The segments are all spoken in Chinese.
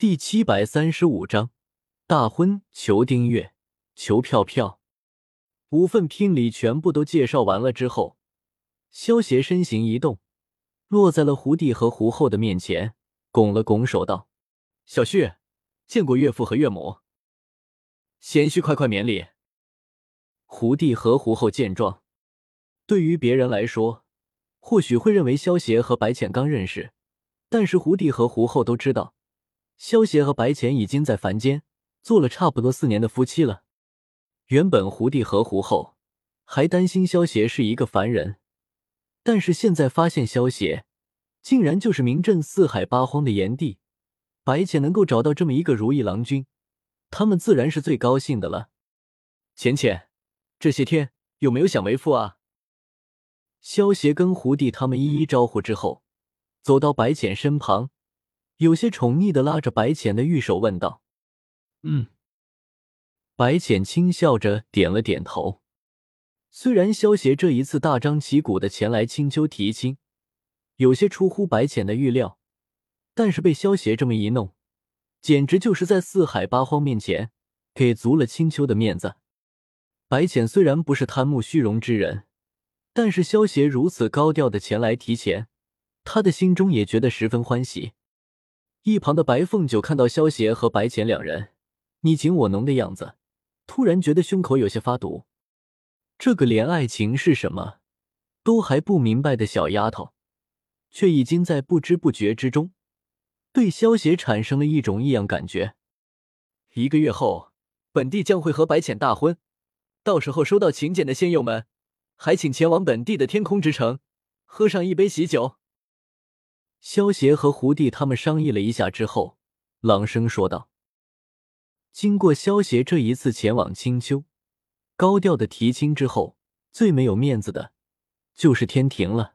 第七百三十五章大婚，求订阅，求票票。五份聘礼全部都介绍完了之后，萧协身形一动，落在了胡帝和胡后的面前，拱了拱手道：“小婿，见过岳父和岳母，贤婿快快免礼。”胡帝和胡后见状，对于别人来说，或许会认为萧协和白浅刚认识，但是胡帝和胡后都知道，萧协和白浅已经在凡间做了差不多四年的夫妻了。原本胡帝和胡后还担心萧协是一个凡人，但是现在发现萧协竟然就是名震四海八荒的炎帝，白浅能够找到这么一个如意郎君，他们自然是最高兴的了。浅浅，这些天有没有想为父啊？萧协跟胡帝他们一一招呼之后，走到白浅身旁，有些宠溺的拉着白浅的玉手问道：“嗯。”白浅轻笑着点了点头。虽然萧协这一次大张旗鼓的前来青丘提亲，有些出乎白浅的预料，但是被萧协这么一弄，简直就是在四海八荒面前给足了青丘的面子。白浅虽然不是贪慕虚荣之人，但是萧协如此高调的前来提钱，他的心中也觉得十分欢喜。一旁的白凤九看到萧协和白浅两人你情我浓的样子。突然觉得胸口有些发堵，这个连爱情是什么都还不明白的小丫头，却已经在不知不觉之中对萧协产生了一种异样感觉。一个月后，本地将会和白浅大婚，到时候收到请柬的仙友们，还请前往本地的天空之城，喝上一杯喜酒。萧协和胡帝他们商议了一下之后，朗声说道。经过萧协这一次前往青丘，高调的提亲之后，最没有面子的，就是天庭了。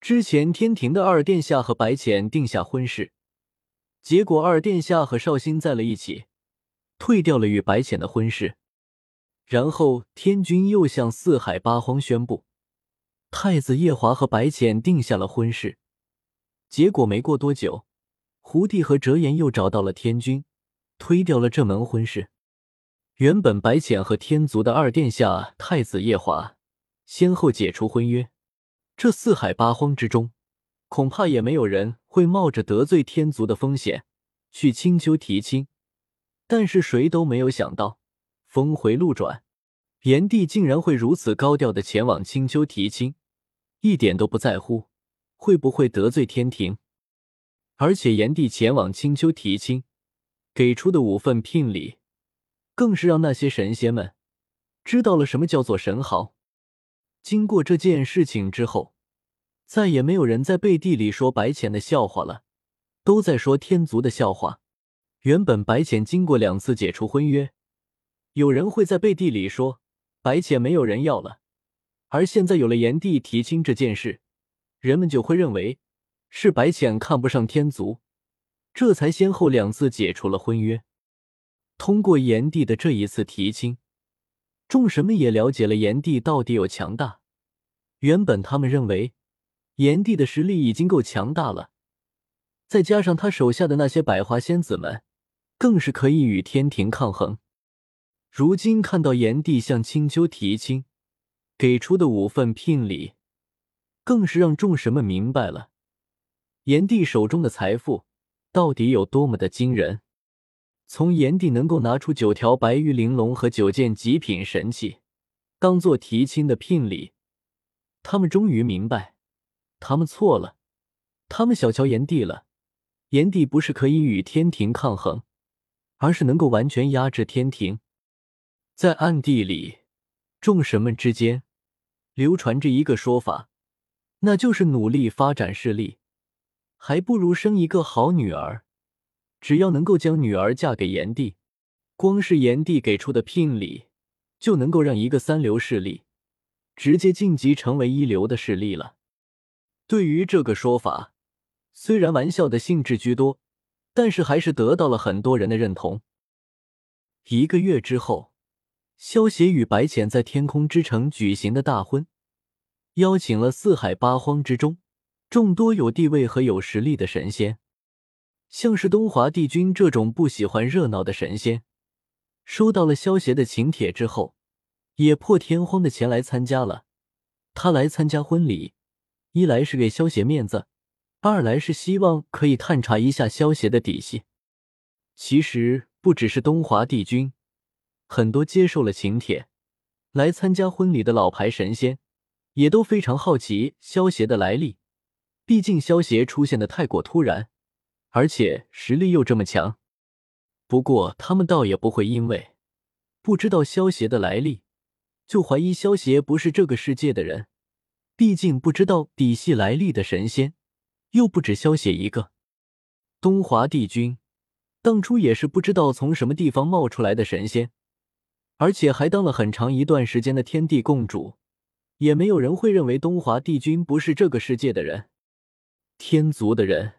之前天庭的二殿下和白浅定下婚事，结果二殿下和绍兴在了一起，退掉了与白浅的婚事。然后天君又向四海八荒宣布，太子夜华和白浅定下了婚事。结果没过多久，胡帝和哲言又找到了天君。推掉了这门婚事。原本白浅和天族的二殿下太子夜华先后解除婚约，这四海八荒之中，恐怕也没有人会冒着得罪天族的风险去青丘提亲。但是谁都没有想到，峰回路转，炎帝竟然会如此高调的前往青丘提亲，一点都不在乎会不会得罪天庭。而且炎帝前往青丘提亲。给出的五份聘礼，更是让那些神仙们知道了什么叫做神豪。经过这件事情之后，再也没有人在背地里说白浅的笑话了，都在说天族的笑话。原本白浅经过两次解除婚约，有人会在背地里说白浅没有人要了，而现在有了炎帝提亲这件事，人们就会认为是白浅看不上天族。这才先后两次解除了婚约。通过炎帝的这一次提亲，众神们也了解了炎帝到底有强大。原本他们认为炎帝的实力已经够强大了，再加上他手下的那些百花仙子们，更是可以与天庭抗衡。如今看到炎帝向青丘提亲，给出的五份聘礼，更是让众神们明白了炎帝手中的财富。到底有多么的惊人？从炎帝能够拿出九条白玉玲珑和九件极品神器，当做提亲的聘礼，他们终于明白，他们错了，他们小瞧炎帝了。炎帝不是可以与天庭抗衡，而是能够完全压制天庭。在暗地里，众神们之间流传着一个说法，那就是努力发展势力。还不如生一个好女儿，只要能够将女儿嫁给炎帝，光是炎帝给出的聘礼，就能够让一个三流势力直接晋级成为一流的势力了。对于这个说法，虽然玩笑的性质居多，但是还是得到了很多人的认同。一个月之后，萧协与白浅在天空之城举行的大婚，邀请了四海八荒之中。众多有地位和有实力的神仙，像是东华帝君这种不喜欢热闹的神仙，收到了萧协的请帖之后，也破天荒的前来参加了。他来参加婚礼，一来是给萧协面子，二来是希望可以探查一下萧协的底细。其实不只是东华帝君，很多接受了请帖来参加婚礼的老牌神仙，也都非常好奇萧协的来历。毕竟萧协出现的太过突然，而且实力又这么强。不过他们倒也不会因为不知道萧协的来历，就怀疑萧协不是这个世界的人。毕竟不知道底细来历的神仙，又不止萧协一个。东华帝君。当初也是不知道从什么地方冒出来的神仙，而且还当了很长一段时间的天地共主，也没有人会认为东华帝君不是这个世界的人。天族的人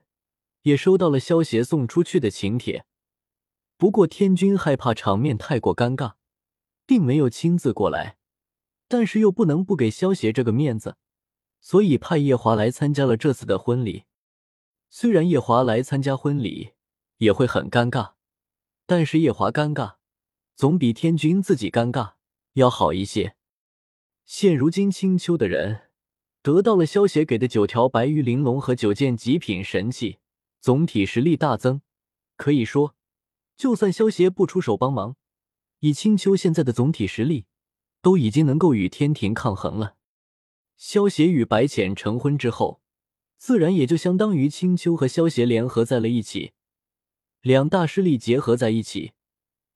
也收到了萧协送出去的请帖，不过天君害怕场面太过尴尬，并没有亲自过来，但是又不能不给萧协这个面子，所以派夜华来参加了这次的婚礼。虽然夜华来参加婚礼。也会很尴尬，但是夜华尴尬总比天君自己尴尬要好一些。现如今青丘的人得到了萧协给的九条白玉玲珑和九件极品神器，总体实力大增。可以说，就算萧协不出手帮忙，以青丘现在的总体实力，都已经能够与天庭抗衡了。萧协与白浅成婚之后，自然也就相当于青丘和萧协联合在了一起。两大势力结合在一起，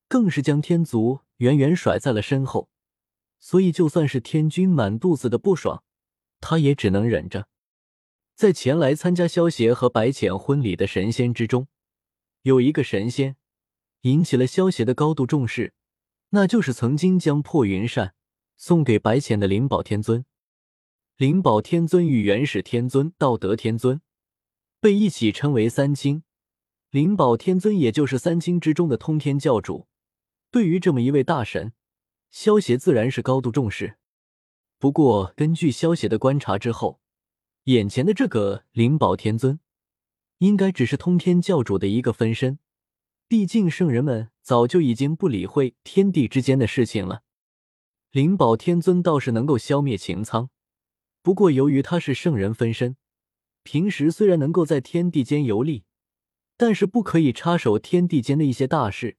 更是将天族远远甩在了身后。所以，就算是天君满肚子的不爽，他也只能忍着。在前来参加萧协和白浅婚礼的神仙之中，有一个神仙引起了萧协的高度重视，那就是曾经将破云扇送给白浅的灵宝天尊。灵宝天尊与元始天尊、道德天尊被一起称为三清。灵宝天尊也就是三清之中的通天教主，对于这么一位大神，萧协自然是高度重视。不过，根据萧协的观察之后，眼前的这个灵宝天尊，应该只是通天教主的一个分身。毕竟圣人们早就已经不理会天地之间的事情了。灵宝天尊倒是能够消灭擎苍，不过由于他是圣人分身，平时虽然能够在天地间游历。但是不可以插手天地间的一些大事，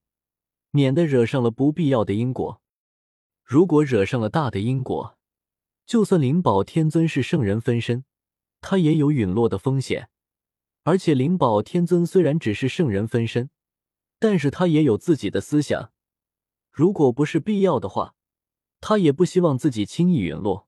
免得惹上了不必要的因果。如果惹上了大的因果，就算灵宝天尊是圣人分身，他也有陨落的风险。而且灵宝天尊虽然只是圣人分身，但是他也有自己的思想。如果不是必要的话，他也不希望自己轻易陨落。